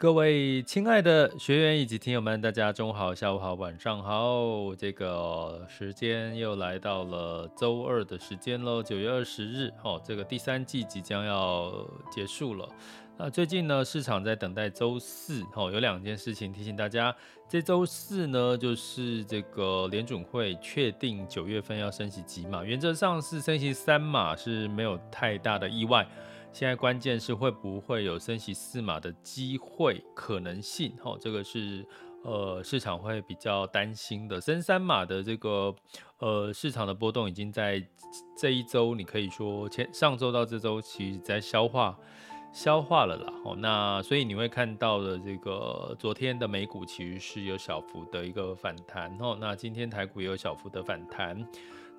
各位亲爱的学员以及听友们，大家中午好、下午好、晚上好。这个时间又来到了周二的时间喽，九月二十日，哦，这个第三季即将要结束了。那最近呢，市场在等待周四，哦，有两件事情提醒大家。这周四呢，就是这个联准会确定九月份要升息几码，原则上是升息三码是没有太大的意外。现在关键是会不会有升息四码的机会可能性，哈，这个是呃市场会比较担心的。升三码的这个呃市场的波动已经在这一周，你可以说前上周到这周其实在消化消化了啦，哦，那所以你会看到的这个昨天的美股其实是有小幅的一个反弹，哦，那今天台股也有小幅的反弹。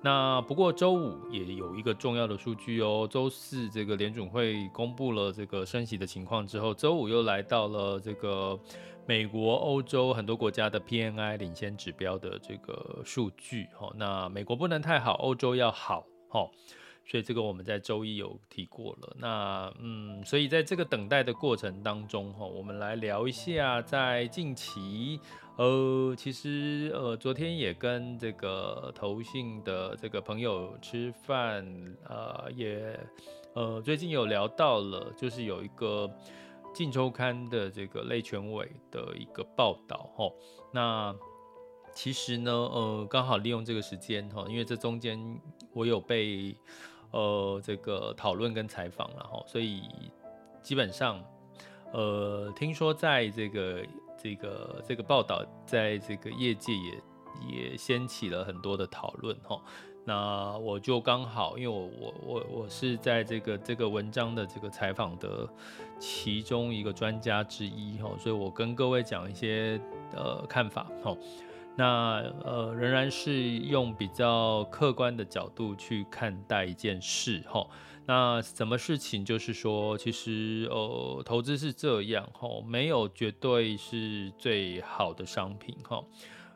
那不过周五也有一个重要的数据哦，周四这个联准会公布了这个升息的情况之后，周五又来到了这个美国、欧洲很多国家的 PNI 领先指标的这个数据。哦，那美国不能太好，欧洲要好，哦，所以这个我们在周一有提过了。那嗯，所以在这个等待的过程当中，哈，我们来聊一下在近期。呃，其实呃，昨天也跟这个投信的这个朋友吃饭，呃，也呃，最近有聊到了，就是有一个《镜周刊》的这个类权委的一个报道哈。那其实呢，呃，刚好利用这个时间哈，因为这中间我有被呃这个讨论跟采访了哈，所以基本上呃，听说在这个。这个这个报道在这个业界也也掀起了很多的讨论哈，那我就刚好，因为我我我我是在这个这个文章的这个采访的其中一个专家之一哈，所以我跟各位讲一些呃看法哈，那呃仍然是用比较客观的角度去看待一件事哈。那什么事情？就是说，其实呃，投资是这样哈，没有绝对是最好的商品哈，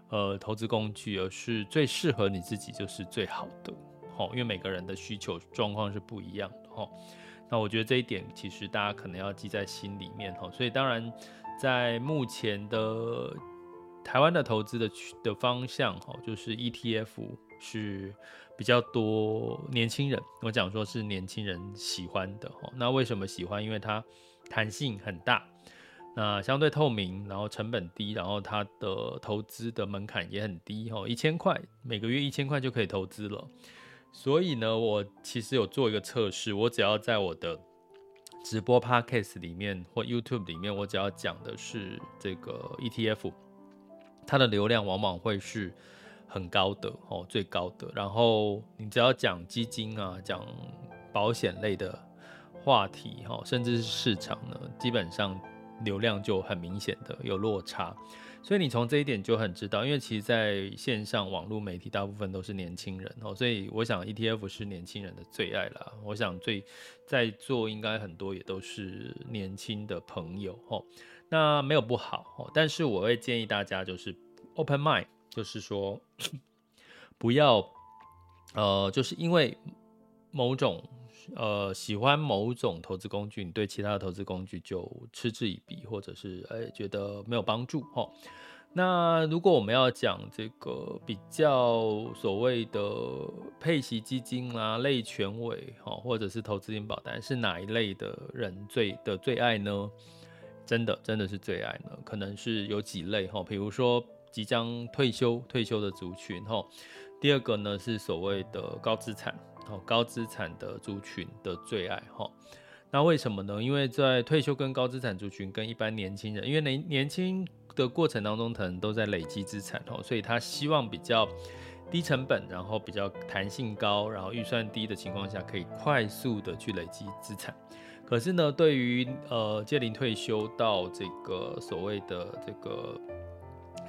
呃，投资工具，而是最适合你自己就是最好的哈，因为每个人的需求状况是不一样的哈。那我觉得这一点其实大家可能要记在心里面哈。所以当然，在目前的台湾的投资的的方向哈，就是 ETF 是。比较多年轻人，我讲说是年轻人喜欢的哈。那为什么喜欢？因为它弹性很大，那相对透明，然后成本低，然后它的投资的门槛也很低哈，一千块每个月一千块就可以投资了。所以呢，我其实有做一个测试，我只要在我的直播 Podcast 里面或 YouTube 里面，我只要讲的是这个 ETF，它的流量往往会是。很高的哦，最高的。然后你只要讲基金啊，讲保险类的话题哈，甚至是市场呢，基本上流量就很明显的有落差。所以你从这一点就很知道，因为其实在线上网络媒体大部分都是年轻人哦，所以我想 ETF 是年轻人的最爱啦。我想最在座应该很多也都是年轻的朋友哦，那没有不好哦，但是我会建议大家就是 open mind。就是说，不要，呃，就是因为某种，呃，喜欢某种投资工具，你对其他的投资工具就嗤之以鼻，或者是哎觉得没有帮助，齁。那如果我们要讲这个比较所谓的配息基金啦、类权委哈，或者是投资型保单，是哪一类的人最的最爱呢？真的真的是最爱呢？可能是有几类哈，比如说即将退休退休的族群哈。第二个呢是所谓的高资产哦，高资产的族群的最爱哈。那为什么呢？因为在退休跟高资产族群跟一般年轻人，因为年年轻的过程当中，可能都在累积资产哦，所以他希望比较低成本，然后比较弹性高，然后预算低的情况下，可以快速的去累积资产。可是呢，对于呃届龄退休到这个所谓的这个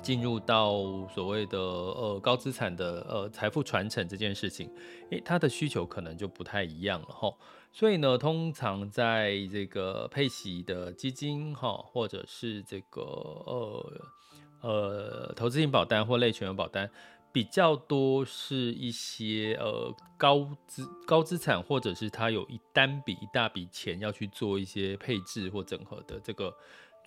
进入到所谓的呃高资产的呃财富传承这件事情，诶，他的需求可能就不太一样了哈。所以呢，通常在这个配息的基金哈，或者是这个呃呃投资型保单或类权保单，比较多是一些呃高资高资产，或者是他有一单笔一大笔钱要去做一些配置或整合的这个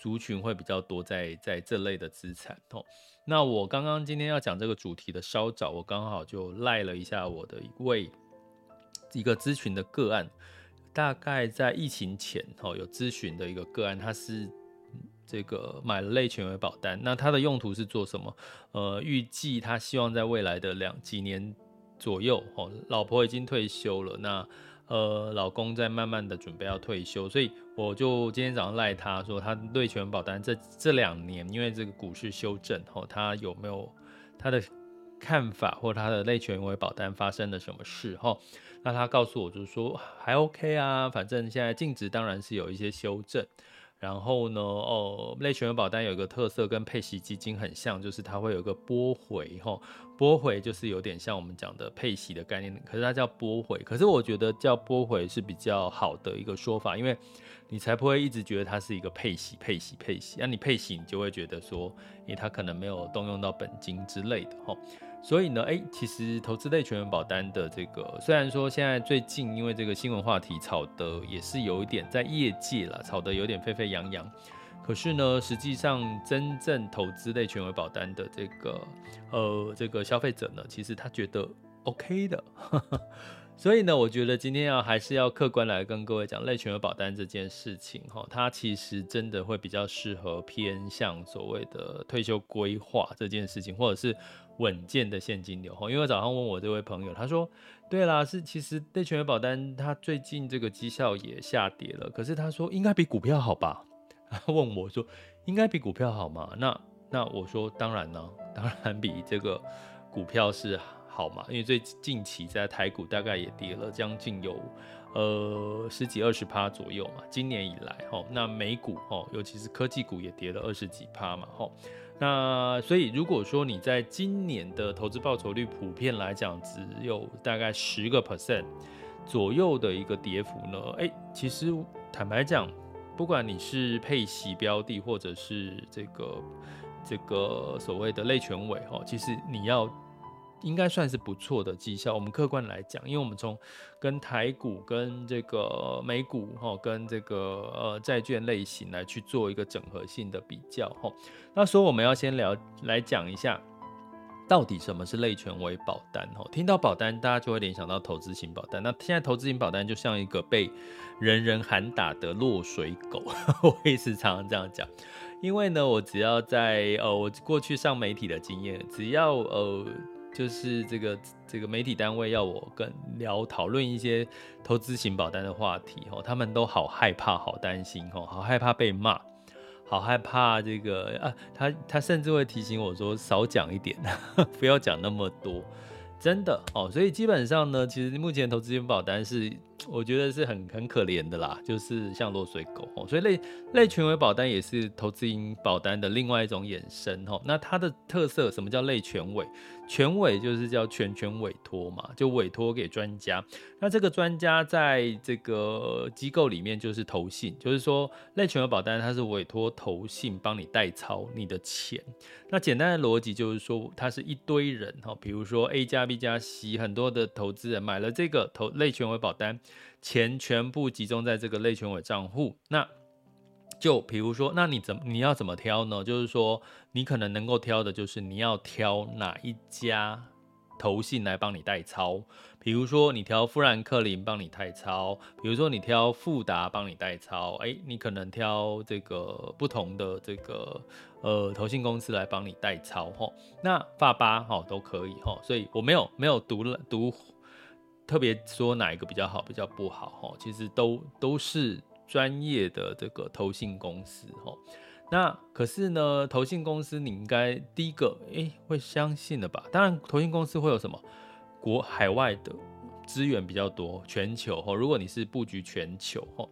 族群会比较多在在这类的资产哦。那我刚刚今天要讲这个主题的稍早，我刚好就赖了一下我的一位一个咨询的个案。大概在疫情前，哦，有咨询的一个个案，他是这个买了类权为保单，那它的用途是做什么？呃，预计他希望在未来的两几年左右，哦，老婆已经退休了，那呃，老公在慢慢的准备要退休，所以我就今天早上赖他说，他类权保单这这两年，因为这个股市修正，哦，他有没有他的看法，或他的类权为保单发生了什么事，哈？那他告诉我，就是说还 OK 啊，反正现在净值当然是有一些修正。然后呢，哦，类权益保单有一个特色，跟配息基金很像，就是它会有一个拨回，哈，拨回就是有点像我们讲的配息的概念，可是它叫拨回。可是我觉得叫拨回是比较好的一个说法，因为你才不会一直觉得它是一个配息、配息、配息。那你配息，你就会觉得说，诶，它可能没有动用到本金之类的，哈。所以呢，哎，其实投资类全员保单的这个，虽然说现在最近因为这个新闻话题炒得也是有一点在业界啦，炒得有点沸沸扬扬，可是呢，实际上真正投资类权益保单的这个呃这个消费者呢，其实他觉得 OK 的。所以呢，我觉得今天要还是要客观来跟各位讲类权益保单这件事情哈，它其实真的会比较适合偏向所谓的退休规划这件事情，或者是稳健的现金流哈。因为早上问我这位朋友，他说，对啦，是其实类权益保单它最近这个绩效也下跌了，可是他说应该比股票好吧？他问我说应该比股票好吗？那那我说当然呢，当然比这个股票是。好嘛，因为最近期在台股大概也跌了将近有呃十几二十趴左右嘛，今年以来哈，那美股哈，尤其是科技股也跌了二十几趴嘛哈，那所以如果说你在今年的投资报酬率普遍来讲只有大概十个 percent 左右的一个跌幅呢，哎、其实坦白讲，不管你是配息标的或者是这个这个所谓的类权委哈，其实你要。应该算是不错的绩效。我们客观来讲，因为我们从跟台股、跟这个美股、哈、跟这个呃债券类型来去做一个整合性的比较，哈。那所以我们要先聊来讲一下，到底什么是类权威保单？哦，听到保单，大家就会联想到投资型保单。那现在投资型保单就像一个被人人喊打的落水狗，我也是常常这样讲。因为呢，我只要在呃，我过去上媒体的经验，只要呃。就是这个这个媒体单位要我跟聊讨论一些投资型保单的话题哦，他们都好害怕、好担心哦，好害怕被骂，好害怕这个啊，他他甚至会提醒我说少讲一点，不要讲那么多，真的哦。所以基本上呢，其实目前投资金保单是。我觉得是很很可怜的啦，就是像落水狗哦，所以类类权益保单也是投资型保单的另外一种衍生哦。那它的特色，什么叫类权委？权委就是叫全权委托嘛，就委托给专家。那这个专家在这个机构里面就是投信，就是说类权益保单它是委托投信帮你代操你的钱。那简单的逻辑就是说，它是一堆人哈，比如说 A 加 B 加 C，很多的投资人买了这个投类权益保单。钱全部集中在这个类权委账户，那就比如说，那你怎你要怎么挑呢？就是说，你可能能够挑的就是你要挑哪一家投信来帮你代操。比如说，你挑富兰克林帮你代操；比如说，你挑富达帮你代操。哎，你可能挑这个不同的这个呃投信公司来帮你代操吼。那法巴哈都可以哈。所以我没有没有读了读特别说哪一个比较好，比较不好哈。其实都都是专业的这个投信公司哈。那可是呢，投信公司你应该第一个哎会相信的吧？当然，投信公司会有什么？国海外的资源比较多，全球哈。如果你是布局全球哈，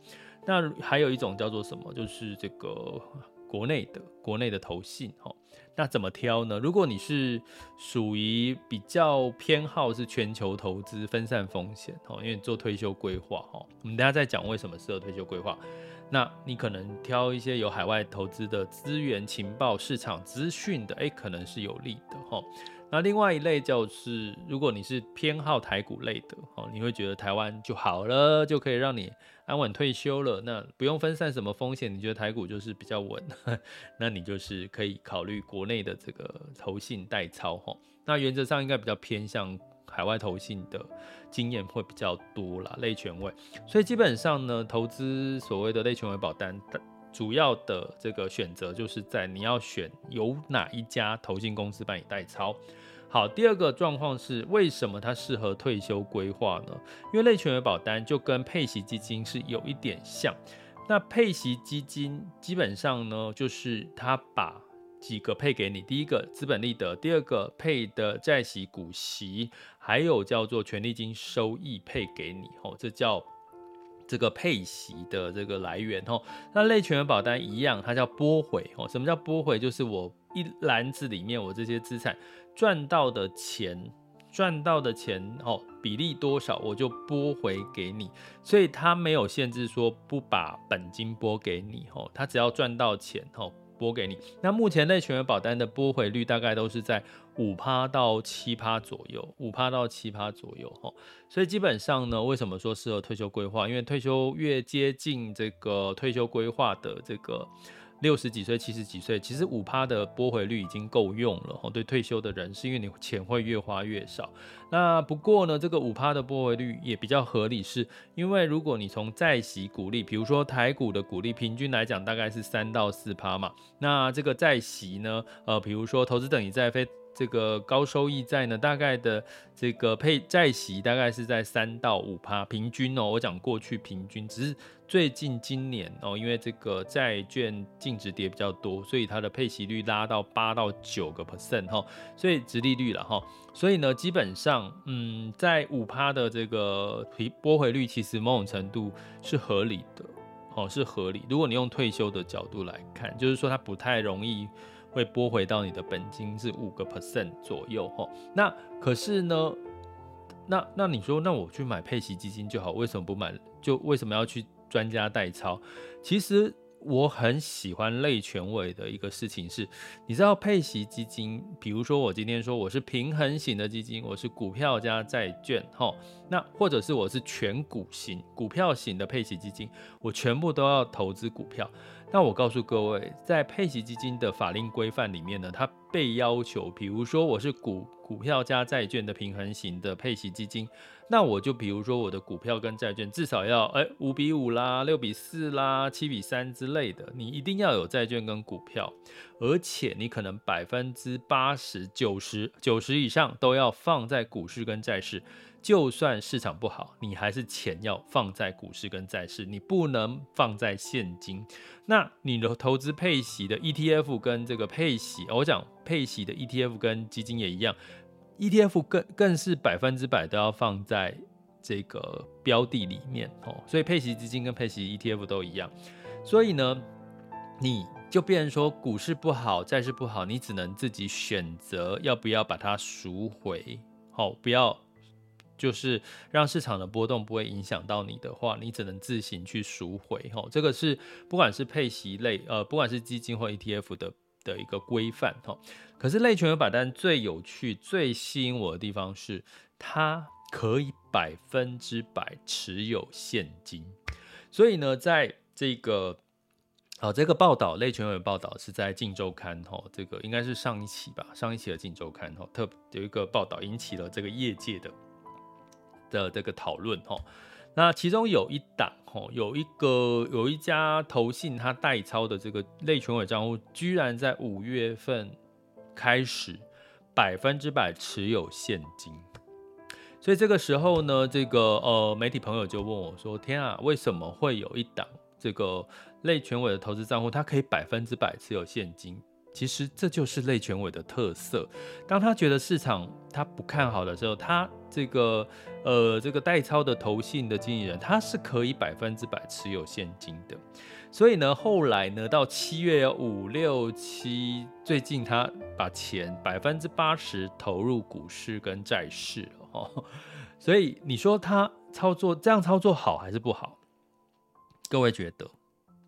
那还有一种叫做什么？就是这个国内的国内的投信哈。那怎么挑呢？如果你是属于比较偏好是全球投资、分散风险哈，因为做退休规划哈，我们等下再讲为什么适合退休规划。那你可能挑一些有海外投资的资源、情报、市场资讯的，诶，可能是有利的哈。那另外一类就是，如果你是偏好台股类的哦，你会觉得台湾就好了，就可以让你安稳退休了，那不用分散什么风险，你觉得台股就是比较稳，那你就是可以考虑国内的这个投信代操哈。那原则上应该比较偏向海外投信的经验会比较多啦，类权威。所以基本上呢，投资所谓的类权威保单。主要的这个选择就是在你要选有哪一家投信公司帮你代操。好，第二个状况是为什么它适合退休规划呢？因为类权益保单就跟配息基金是有一点像。那配息基金基本上呢，就是它把几个配给你，第一个资本利得，第二个配的债息股息，还有叫做权利金收益配给你。哦，这叫。这个配息的这个来源哦，那类权益保单一样，它叫拨回哦。什么叫拨回？就是我一篮子里面我这些资产赚到的钱，赚到的钱哦，比例多少我就拨回给你，所以它没有限制说不把本金拨给你哦，它只要赚到钱哦。拨给你，那目前类全额保单的拨回率大概都是在五趴到七趴左右，五趴到七趴左右哈，所以基本上呢，为什么说适合退休规划？因为退休越接近这个退休规划的这个。六十几岁、七十几岁，其实五趴的拨回率已经够用了哦。对退休的人，是因为你钱会越花越少。那不过呢，这个五趴的拨回率也比较合理，是因为如果你从债息股利，比如说台股的股利，平均来讲大概是三到四趴嘛。那这个债息呢，呃，比如说投资等级债非。这个高收益债呢，大概的这个配债息大概是在三到五趴，平均哦。我讲过去平均，只是最近今年哦，因为这个债券净值跌比较多，所以它的配息率拉到八到九个 percent 哈，所以殖利率了哈。所以呢，基本上嗯，在五趴的这个拨回率，其实某种程度是合理的哦，是合理。如果你用退休的角度来看，就是说它不太容易。会拨回到你的本金是五个 percent 左右哈，那可是呢，那那你说，那我去买配息基金就好，为什么不买？就为什么要去专家代操？其实。我很喜欢类权委的一个事情是，你知道配息基金，比如说我今天说我是平衡型的基金，我是股票加债券，哈，那或者是我是全股型股票型的配息基金，我全部都要投资股票。那我告诉各位，在配息基金的法令规范里面呢，它被要求，比如说我是股股票加债券的平衡型的配息基金。那我就比如说我的股票跟债券至少要哎五比五啦，六比四啦，七比三之类的，你一定要有债券跟股票，而且你可能百分之八十、九十、九十以上都要放在股市跟债市，就算市场不好，你还是钱要放在股市跟债市，你不能放在现金。那你的投资配息的 ETF 跟这个配息，我讲配息的 ETF 跟基金也一样。ETF 更更是百分之百都要放在这个标的里面哦，所以配息基金跟配息 ETF 都一样。所以呢，你就变成说股市不好，债市不好，你只能自己选择要不要把它赎回。好，不要就是让市场的波动不会影响到你的话，你只能自行去赎回。哦，这个是不管是配息类呃，不管是基金或 ETF 的。的一个规范哈，可是类权益保单最有趣、最吸引我的地方是，它可以百分之百持有现金。所以呢，在这个好，这个报道类权委报道是在《镜周刊》哈，这个应该是上一期吧，上一期的《镜周刊》哈，特有一个报道引起了这个业界的的这个讨论哈。那其中有一档哈，有一个有一家投信他代操的这个类权委账户，居然在五月份开始百分之百持有现金。所以这个时候呢，这个呃媒体朋友就问我说：“天啊，为什么会有一档这个？”类权委的投资账户，它可以百分之百持有现金。其实这就是类权委的特色。当他觉得市场他不看好的时候，他这个呃这个代操的投信的经纪人，他是可以百分之百持有现金的。所以呢，后来呢，到七月五六七，最近他把钱百分之八十投入股市跟债市哦。所以你说他操作这样操作好还是不好？各位觉得？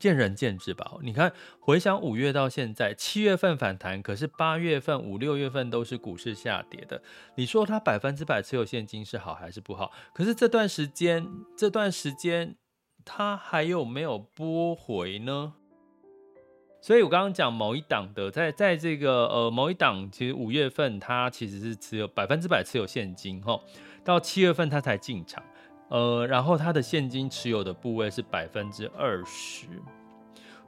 见仁见智吧。你看，回想五月到现在，七月份反弹，可是八月份、五六月份都是股市下跌的。你说它百分之百持有现金是好还是不好？可是这段时间，这段时间它还有没有拨回呢？所以我刚刚讲某一档的，在在这个呃某一档，其实五月份它其实是持有百分之百持有现金哈，到七月份它才进场。呃，然后它的现金持有的部位是百分之二十，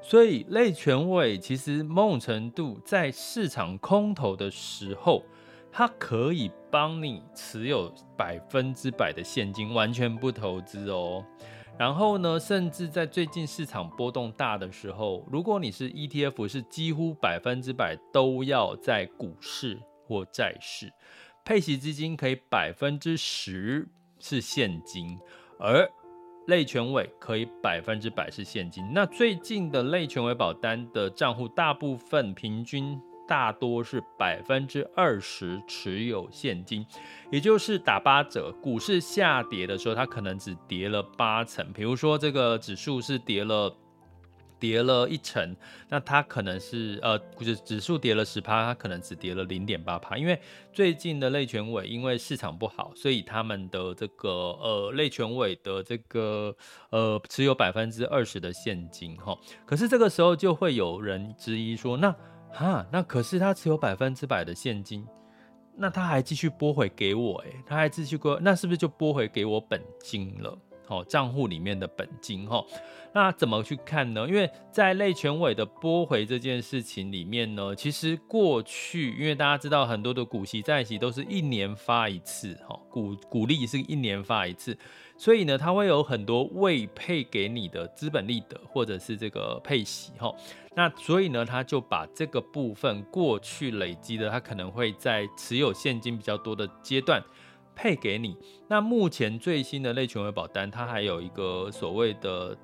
所以类权委其实某种程度在市场空头的时候，它可以帮你持有百分之百的现金，完全不投资哦。然后呢，甚至在最近市场波动大的时候，如果你是 ETF，是几乎百分之百都要在股市或债市，配息资金可以百分之十。是现金，而类权委可以百分之百是现金。那最近的类权委保单的账户，大部分平均大多是百分之二十持有现金，也就是打八折。股市下跌的时候，它可能只跌了八成。比如说这个指数是跌了。跌了一成，那它可能是呃，指指数跌了十趴，它可能只跌了零点八趴。因为最近的类权委因为市场不好，所以他们的这个呃类权委的这个呃持有百分之二十的现金哈。可是这个时候就会有人质疑说，那哈那可是他持有百分之百的现金，那他还继续拨回给我诶，他还继续拨，那是不是就拨回给我本金了？好，账户里面的本金哈。那怎么去看呢？因为在类权委的拨回这件事情里面呢，其实过去，因为大家知道很多的股息债息都是一年发一次，哈，股股利是一年发一次，所以呢，它会有很多未配给你的资本利得或者是这个配息，哈，那所以呢，他就把这个部分过去累积的，他可能会在持有现金比较多的阶段配给你。那目前最新的类权委保单，它还有一个所谓的。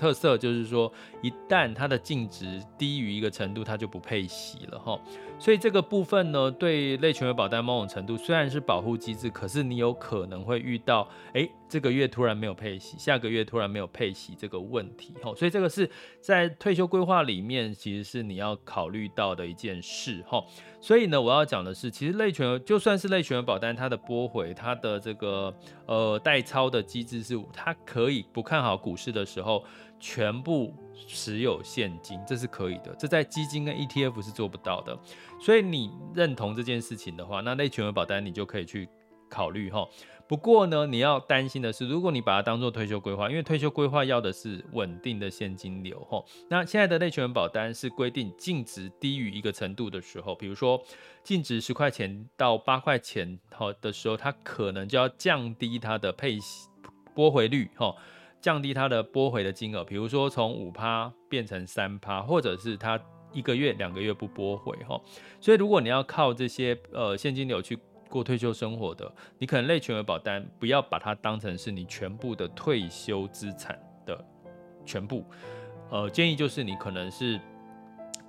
特色就是说，一旦它的净值低于一个程度，它就不配息了哈。所以这个部分呢，对类权委保单某种程度虽然是保护机制，可是你有可能会遇到，哎，这个月突然没有配息，下个月突然没有配息这个问题哈。所以这个是在退休规划里面，其实是你要考虑到的一件事哈。所以呢，我要讲的是，其实类权就算是类权保单，它的拨回，它的这个呃代操的机制是，它可以不看好股市的时候。全部持有现金，这是可以的。这在基金跟 ETF 是做不到的。所以你认同这件事情的话，那类权委保单你就可以去考虑哈。不过呢，你要担心的是，如果你把它当做退休规划，因为退休规划要的是稳定的现金流哈。那现在的类权保单是规定净值低于一个程度的时候，比如说净值十块钱到八块钱好的时候，它可能就要降低它的配息拨回率哈。降低它的拨回的金额，比如说从五趴变成三趴，或者是它一个月、两个月不拨回哈。所以如果你要靠这些呃现金流去过退休生活的，你可能类全额保单不要把它当成是你全部的退休资产的全部。呃，建议就是你可能是。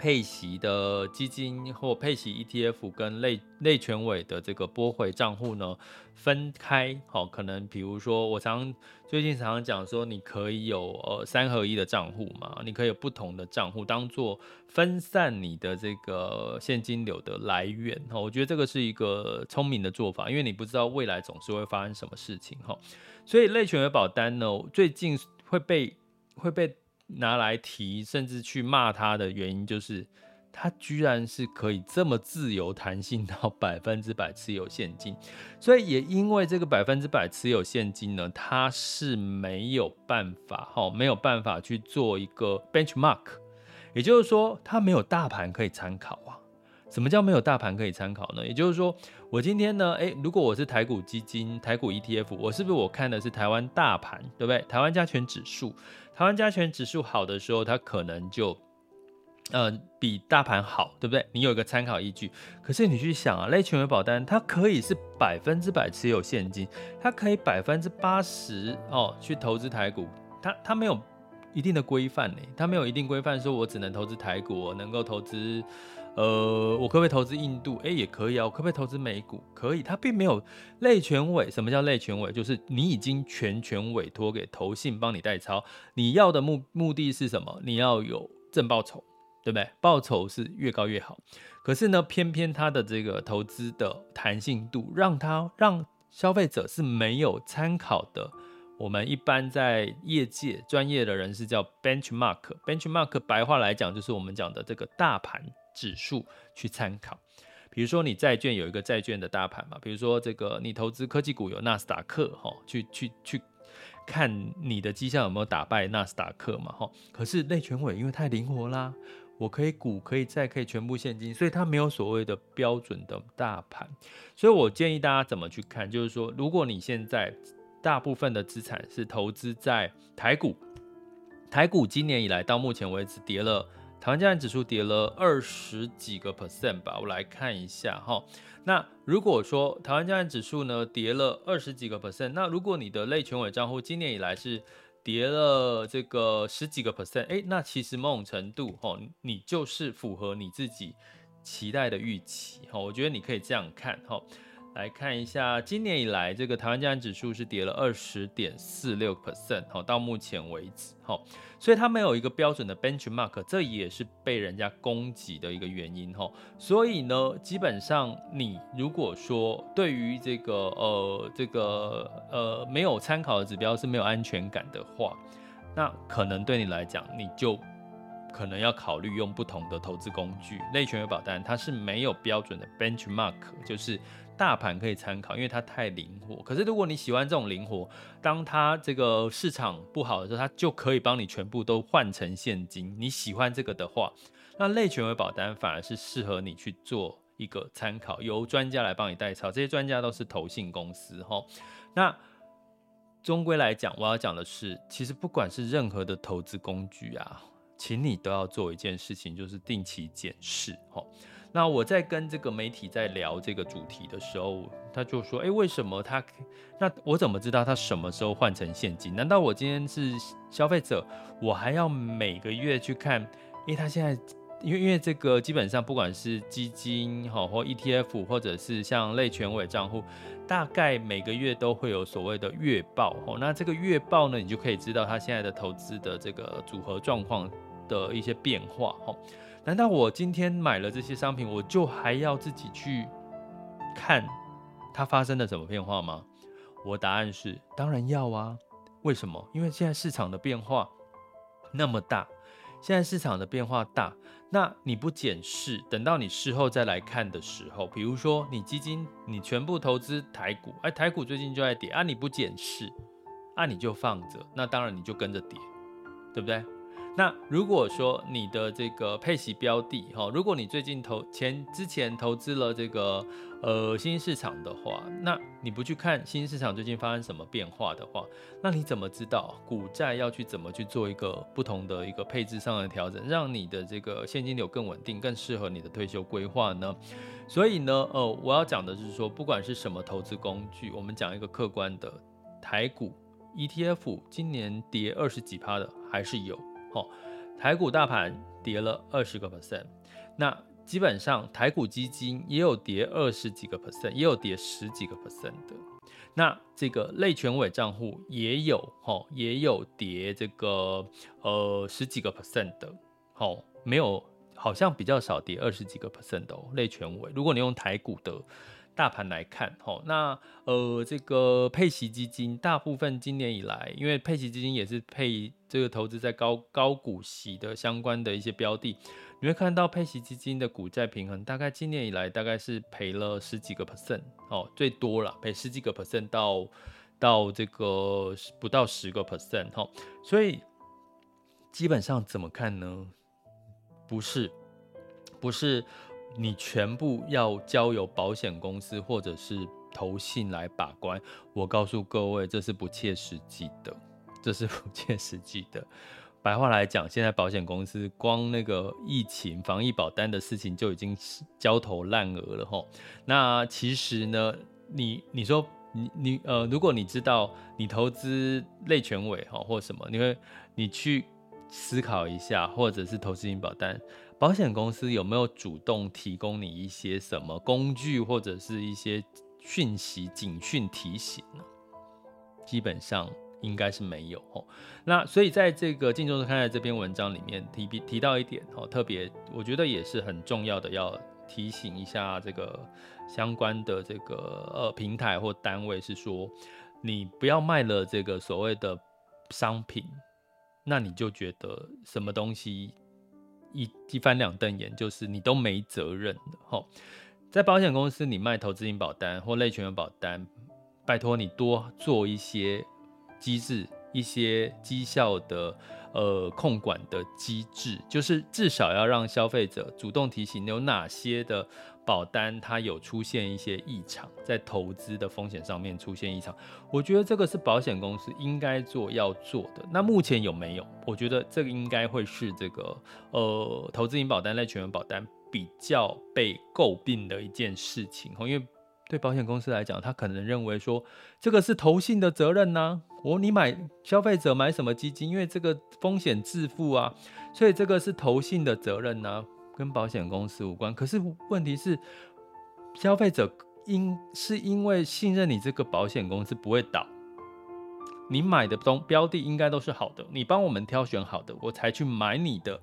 配息的基金或配息 ETF 跟类类权委的这个拨回账户呢，分开，好，可能比如说我常最近常常讲说，你可以有呃三合一的账户嘛，你可以有不同的账户当做分散你的这个现金流的来源，哈，我觉得这个是一个聪明的做法，因为你不知道未来总是会发生什么事情，哈，所以类权委保单呢，最近会被会被。拿来提，甚至去骂他的原因，就是他居然是可以这么自由弹性到 百分之百持有现金，所以也因为这个百分之百持有现金呢，他是没有办法，哈，没有办法去做一个 benchmark，也就是说，他没有大盘可以参考啊。什么叫没有大盘可以参考呢？也就是说，我今天呢，诶，如果我是台股基金、台股 ETF，我是不是我看的是台湾大盘，对不对？台湾加权指数，台湾加权指数好的时候，它可能就，呃，比大盘好，对不对？你有一个参考依据。可是你去想啊，类权益保单它可以是百分之百持有现金，它可以百分之八十哦去投资台股，它它没有一定的规范呢，它没有一定规范说我只能投资台股，我能够投资。呃，我可不可以投资印度？哎，也可以啊。我可不可以投资美股？可以。它并没有类权委。什么叫类权委？就是你已经全权委托给投信帮你代操。你要的目目的是什么？你要有正报酬，对不对？报酬是越高越好。可是呢，偏偏它的这个投资的弹性度，让它让消费者是没有参考的。我们一般在业界专业的人是叫 benchmark。benchmark 白话来讲，就是我们讲的这个大盘。指数去参考，比如说你债券有一个债券的大盘嘛，比如说这个你投资科技股有纳斯达克哈，去去去看你的绩效有没有打败纳斯达克嘛哈。可是类权委因为太灵活啦，我可以股可以债可以全部现金，所以它没有所谓的标准的大盘。所以我建议大家怎么去看，就是说如果你现在大部分的资产是投资在台股，台股今年以来到目前为止跌了。台湾加权指数跌了二十几个 percent 吧，我来看一下哈。那如果说台湾加权指数呢跌了二十几个 percent，那如果你的类权委账户今年以来是跌了这个十几个 percent，哎，那其实某种程度哈，你就是符合你自己期待的预期哈。我觉得你可以这样看哈。来看一下，今年以来这个台湾加权指数是跌了二十点四六 percent，好，到目前为止，好，所以它没有一个标准的 benchmark，这也是被人家攻击的一个原因，哈，所以呢，基本上你如果说对于这个呃这个呃没有参考的指标是没有安全感的话，那可能对你来讲，你就可能要考虑用不同的投资工具，类权益保单它是没有标准的 benchmark，就是。大盘可以参考，因为它太灵活。可是如果你喜欢这种灵活，当它这个市场不好的时候，它就可以帮你全部都换成现金。你喜欢这个的话，那类权为保单反而是适合你去做一个参考，由专家来帮你代操。这些专家都是投信公司哈。那终归来讲，我要讲的是，其实不管是任何的投资工具啊，请你都要做一件事情，就是定期检视哈。那我在跟这个媒体在聊这个主题的时候，他就说：“诶，为什么他？那我怎么知道他什么时候换成现金？难道我今天是消费者，我还要每个月去看？诶，他现在因为因为这个基本上不管是基金好或 ETF，或者是像类权委账户，大概每个月都会有所谓的月报哦。那这个月报呢，你就可以知道他现在的投资的这个组合状况的一些变化哦。”难道我今天买了这些商品，我就还要自己去看它发生了什么变化吗？我答案是当然要啊。为什么？因为现在市场的变化那么大，现在市场的变化大，那你不检视，等到你事后再来看的时候，比如说你基金你全部投资台股，哎，台股最近就在跌啊，你不检视，啊你就放着，那当然你就跟着跌，对不对？那如果说你的这个配息标的哈，如果你最近投前之前投资了这个呃新兴市场的话，那你不去看新兴市场最近发生什么变化的话，那你怎么知道股债要去怎么去做一个不同的一个配置上的调整，让你的这个现金流更稳定，更适合你的退休规划呢？所以呢，呃，我要讲的是说，不管是什么投资工具，我们讲一个客观的，台股 ETF 今年跌二十几趴的还是有。哦，台股大盘跌了二十个 percent，那基本上台股基金也有跌二十几个 percent，也有跌十几个 percent 的。那这个类权委账户也有，哈，也有跌这个呃十几个 percent 的，好，没有，好像比较少跌二十几个 percent 的哦。类权委，如果你用台股的大盘来看，吼，那呃，这个配息基金大部分今年以来，因为配息基金也是配这个投资在高高股息的相关的一些标的，你会看到配息基金的股债平衡，大概今年以来大概是赔了十几个 percent，哦，最多了赔十几个 percent 到到这个不到十个 percent，哈，所以基本上怎么看呢？不是，不是。你全部要交由保险公司或者是投信来把关，我告诉各位，这是不切实际的，这是不切实际的。白话来讲，现在保险公司光那个疫情防疫保单的事情就已经焦头烂额了吼。那其实呢，你你说你你呃，如果你知道你投资类权委哈或什么，你会你去思考一下，或者是投资型保单。保险公司有没有主动提供你一些什么工具或者是一些讯息、警讯提醒呢？基本上应该是没有哦。那所以在这个《镜周刊》的这篇文章里面提提到一点哦，特别我觉得也是很重要的，要提醒一下这个相关的这个呃平台或单位是说，你不要卖了这个所谓的商品，那你就觉得什么东西。一一翻两瞪眼，就是你都没责任的哈。在保险公司，你卖投资型保单或类全委保单，拜托你多做一些机制，一些绩效的呃控管的机制，就是至少要让消费者主动提醒有哪些的。保单它有出现一些异常，在投资的风险上面出现异常，我觉得这个是保险公司应该做要做的。那目前有没有？我觉得这个应该会是这个呃投资型保单类全员保单比较被诟病的一件事情。因为对保险公司来讲，他可能认为说这个是投信的责任呐。我你买消费者买什么基金，因为这个风险自负啊，所以这个是投信的责任呐。跟保险公司无关，可是问题是，消费者因是因为信任你这个保险公司不会倒，你买的东标的应该都是好的，你帮我们挑选好的，我才去买你的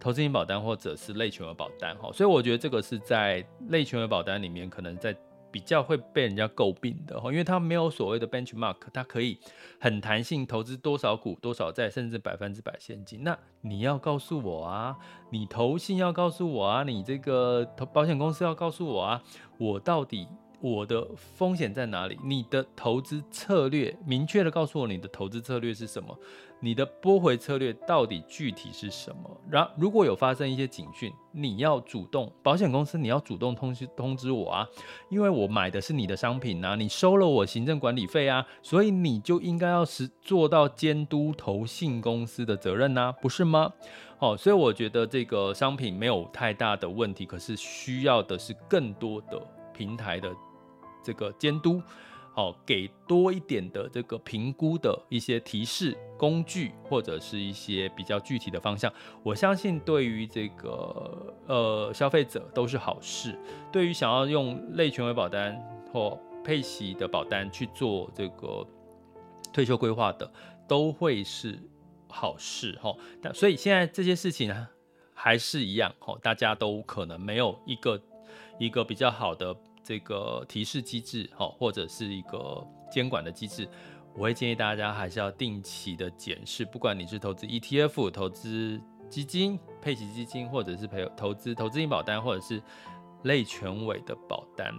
投资型保单或者是类全额保单哈，所以我觉得这个是在类全额保单里面可能在。比较会被人家诟病的哈，因为它没有所谓的 benchmark，它可以很弹性投资多少股多少债，甚至百分之百现金。那你要告诉我啊，你投信要告诉我啊，你这个投保险公司要告诉我啊，我到底。我的风险在哪里？你的投资策略明确的告诉我你的投资策略是什么？你的拨回策略到底具体是什么？然后如果有发生一些警讯，你要主动保险公司，你要主动通知通知我啊，因为我买的是你的商品啊，你收了我行政管理费啊，所以你就应该要是做到监督投信公司的责任呐，不是吗？哦，所以我觉得这个商品没有太大的问题，可是需要的是更多的平台的。这个监督，好，给多一点的这个评估的一些提示工具，或者是一些比较具体的方向，我相信对于这个呃消费者都是好事。对于想要用类全委保单或配息的保单去做这个退休规划的，都会是好事哈。但所以现在这些事情呢，还是一样哈，大家都可能没有一个一个比较好的。这个提示机制，哈，或者是一个监管的机制，我会建议大家还是要定期的检视。不管你是投资 ETF、投资基金、配息基金，或者是配投资投资型保单，或者是类全委的保单，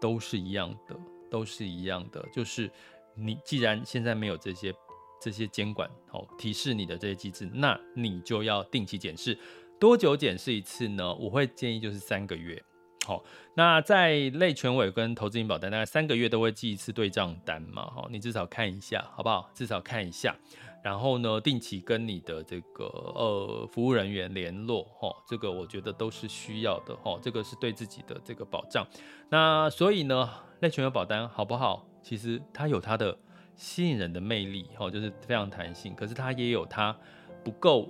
都是一样的，都是一样的。就是你既然现在没有这些这些监管，哦，提示你的这些机制，那你就要定期检视。多久检视一次呢？我会建议就是三个月。好，那在类全委跟投资型保单，大概三个月都会寄一次对账单嘛，哈，你至少看一下，好不好？至少看一下，然后呢，定期跟你的这个呃服务人员联络，哈，这个我觉得都是需要的，哈，这个是对自己的这个保障。那所以呢，类全委保单好不好？其实它有它的吸引人的魅力，哈，就是非常弹性，可是它也有它不够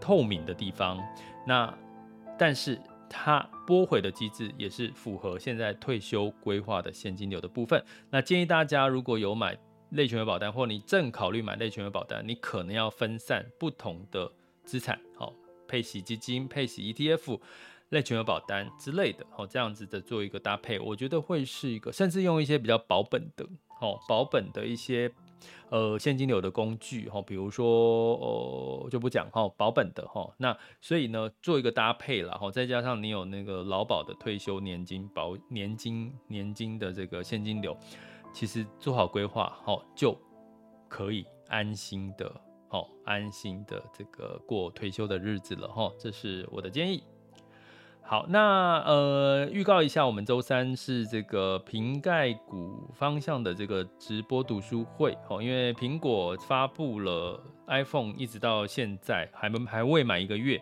透明的地方。那但是。它拨回的机制也是符合现在退休规划的现金流的部分。那建议大家如果有买类全委保单，或你正考虑买类全委保单，你可能要分散不同的资产，好，配息基金、配息 ETF，类全额保单之类的，哦，这样子的做一个搭配，我觉得会是一个，甚至用一些比较保本的，哦，保本的一些呃现金流的工具，哈，比如说呃就不讲哈，保本的哈，那所以呢做一个搭配了，哈，再加上你有那个劳保的退休年金保年金年金的这个现金流，其实做好规划，哈，就可以安心的，好安心的这个过退休的日子了，哈，这是我的建议。好，那呃，预告一下，我们周三是这个瓶盖股方向的这个直播读书会哦。因为苹果发布了 iPhone，一直到现在还没还未满一个月，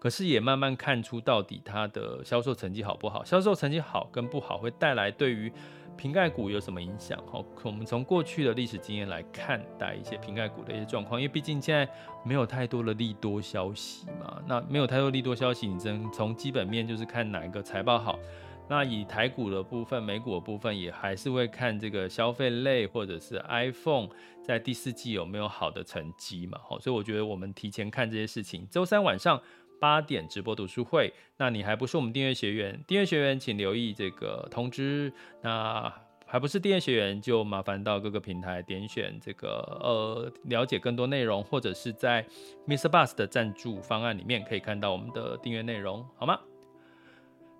可是也慢慢看出到底它的销售成绩好不好。销售成绩好跟不好会带来对于瓶盖股有什么影响？好，我们从过去的历史经验来看待一些瓶盖股的一些状况，因为毕竟现在没有太多的利多消息嘛。那没有太多利多消息，你只能从基本面就是看哪一个财报好。那以台股的部分、美股的部分，也还是会看这个消费类或者是 iPhone 在第四季有没有好的成绩嘛。好，所以我觉得我们提前看这些事情。周三晚上。八点直播读书会，那你还不是我们订阅学员？订阅学员请留意这个通知。那还不是订阅学员，就麻烦到各个平台点选这个呃，了解更多内容，或者是在 MixerBox 的赞助方案里面可以看到我们的订阅内容，好吗？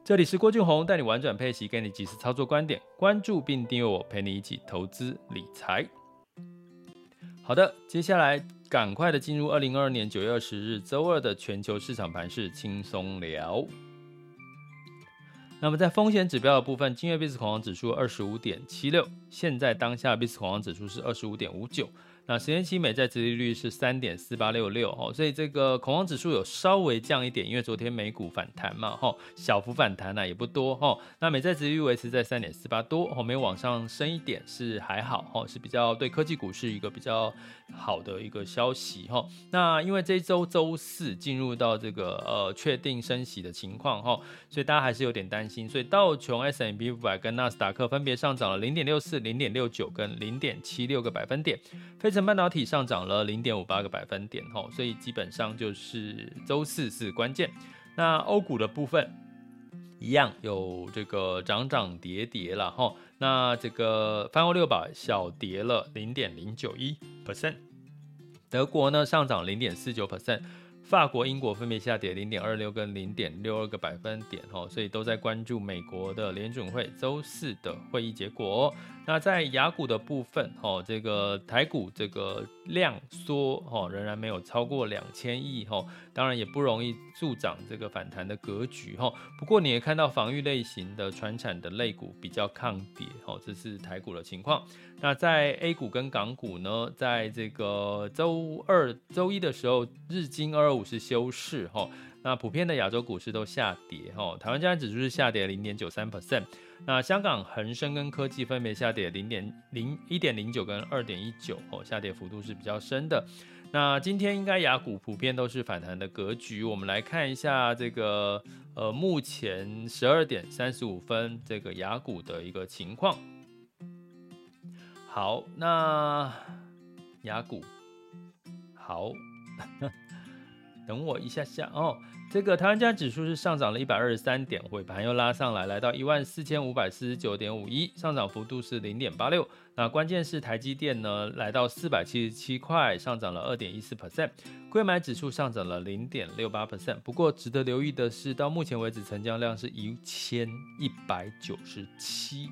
这里是郭俊宏，带你玩转配息，给你及时操作观点，关注并订阅我，陪你一起投资理财。好的，接下来赶快的进入二零二二年九月二十日周二的全球市场盘势轻松聊。那么在风险指标的部分，今日 VIX 恐慌指数二十五点七六，现在当下 b i 恐慌指数是二十五点五九。那十年期美债殖利率是三点四八六六哦，所以这个恐慌指数有稍微降一点，因为昨天美股反弹嘛，哈，小幅反弹呢也不多哈。那美债殖利率维持在三点四八多，哦，没有往上升一点是还好哈，是比较对科技股是一个比较好的一个消息哈。那因为这周周四进入到这个呃确定升息的情况哈，所以大家还是有点担心，所以道琼 S&P 五百跟纳斯达克分别上涨了零点六四、零点六九跟零点七六个百分点，非常。半导体上涨了零点五八个百分点，吼，所以基本上就是周四是关键。那欧股的部分一样有这个涨涨跌跌了，吼。那这个泛欧六百小跌了零点零九一 percent，德国呢上涨零点四九 percent。法国、英国分别下跌零点二六跟零点六二个百分点，哈，所以都在关注美国的联准会周四的会议结果。那在雅股的部分，哦，这个台股这个量缩，哦，仍然没有超过两千亿，哦，当然也不容易助长这个反弹的格局，哦。不过你也看到防御类型的船产的类股比较抗跌，哦，这是台股的情况。那在 A 股跟港股呢，在这个周二、周一的时候，日经二二五是休市哈。那普遍的亚洲股市都下跌哈。台湾加权指数是下跌零点九三 percent。那香港恒生跟科技分别下跌零点零一点零九跟二点一九哦，下跌幅度是比较深的。那今天应该亚股普遍都是反弹的格局。我们来看一下这个呃，目前十二点三十五分这个亚股的一个情况。好，那亚股好，等我一下下哦。这个台湾加指数是上涨了一百二十三点，尾盘又拉上来，来到一万四千五百四十九点五一，上涨幅度是零点八六。那关键是台积电呢，来到四百七十七块，上涨了二点一四 percent。柜买指数上涨了零点六八 percent。不过值得留意的是，到目前为止成交量是一千一百九十七。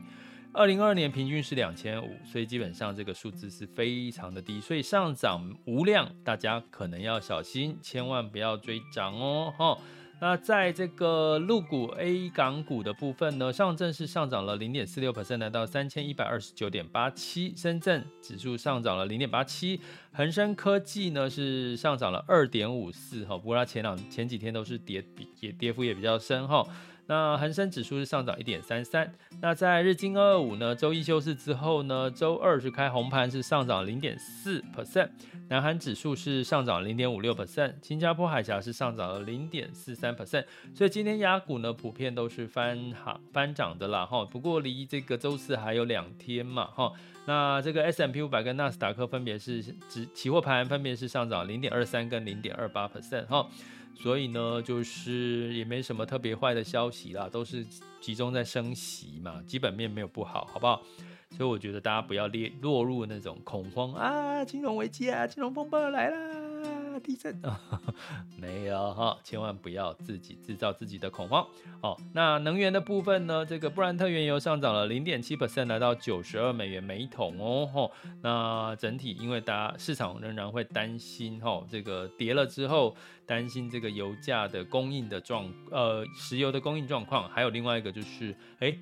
二零二二年平均是两千五，所以基本上这个数字是非常的低，所以上涨无量，大家可能要小心，千万不要追涨哦。哈，那在这个陆股 A 港股的部分呢，上证是上涨了零点四六百分来到三千一百二十九点八七，深圳指数上涨了零点八七，恒生科技呢是上涨了二点五四，哈，不过它前两前几天都是跌，也跌幅也比较深，哈。那恒生指数是上涨一点三三，那在日经二二五呢，周一休市之后呢，周二是开红盘，是上涨零点四 percent。南韩指数是上涨零点五六 percent，新加坡海峡是上涨了零点四三 percent。所以今天亚股呢，普遍都是翻行翻涨的啦哈。不过离这个周四还有两天嘛哈。那这个 S M P 五百跟纳斯达克分别是指期货盘分别是上涨零点二三跟零点二八 percent 哈。所以呢，就是也没什么特别坏的消息啦，都是集中在升息嘛，基本面没有不好，好不好？所以我觉得大家不要列落入那种恐慌啊，金融危机啊，金融风暴来啦。地震啊，没有哈，千万不要自己制造自己的恐慌哦。那能源的部分呢？这个布兰特原油上涨了零点七 percent，来到九十二美元每桶哦。吼，那整体因为大家市场仍然会担心吼，这个跌了之后，担心这个油价的供应的状，呃，石油的供应状况，还有另外一个就是，哎。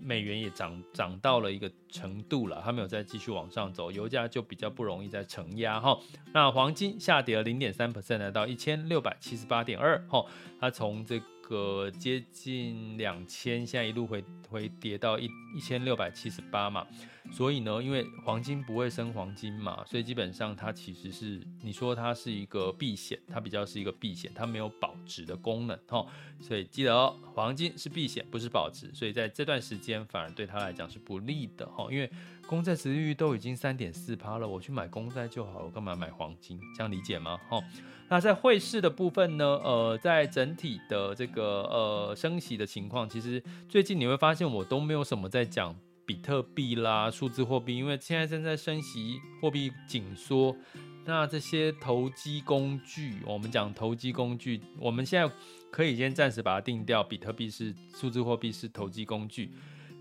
美元也涨涨到了一个程度了，它没有再继续往上走，油价就比较不容易再承压哈。那黄金下跌了零点三 percent，来到一千六百七十八点二哈，它从这个接近两千，现在一路回回跌到一一千六百七十八嘛。所以呢，因为黄金不会生黄金嘛，所以基本上它其实是你说它是一个避险，它比较是一个避险，它没有保值的功能哈。所以记得哦，黄金是避险，不是保值，所以在这段时间反而对它来讲是不利的哈。因为公债殖利率都已经三点四趴了，我去买公债就好了，干嘛买黄金？这样理解吗？哈。那在汇市的部分呢？呃，在整体的这个呃升息的情况，其实最近你会发现我都没有什么在讲。比特币啦，数字货币，因为现在正在升息，货币紧缩，那这些投机工具，我们讲投机工具，我们现在可以先暂时把它定掉，比特币是数字货币是投机工具，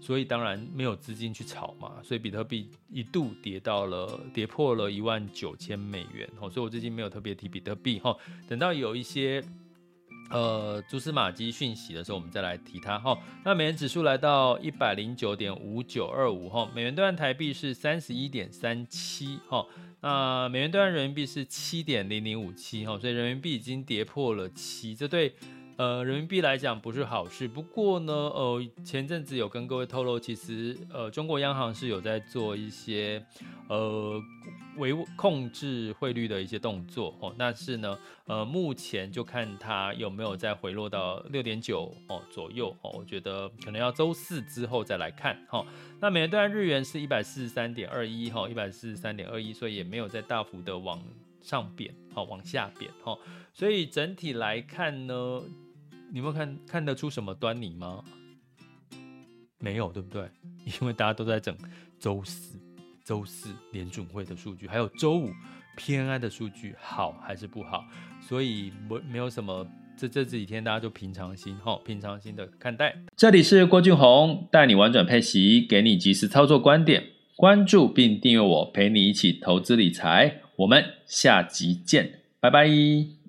所以当然没有资金去炒嘛，所以比特币一度跌到了跌破了一万九千美元，哦，所以我最近没有特别提比特币，哈，等到有一些。呃，蛛丝马迹讯息的时候，我们再来提它哈。那美元指数来到一百零九点五九二五哈，美元兑换台币是三十一点三七哈，那美元兑换人民币是七点零零五七哈，所以人民币已经跌破了七，这对。呃，人民币来讲不是好事。不过呢，呃，前阵子有跟各位透露，其实呃，中国央行是有在做一些呃维控制汇率的一些动作哦。但是呢，呃，目前就看它有没有再回落到六点九哦左右哦。我觉得可能要周四之后再来看哈、哦。那美元兑日元是一百四十三点二一哈，一百四十三点二一，所以也没有再大幅的往上贬好、哦，往下贬哈、哦。所以整体来看呢。你们看看得出什么端倪吗？没有，对不对？因为大家都在整周四、周四联准会的数据，还有周五 P N I 的数据，好还是不好？所以没没有什么，这这几天大家就平常心哈，平常心的看待。这里是郭俊宏，带你玩转配息，给你及时操作观点，关注并订阅我，陪你一起投资理财。我们下集见，拜拜。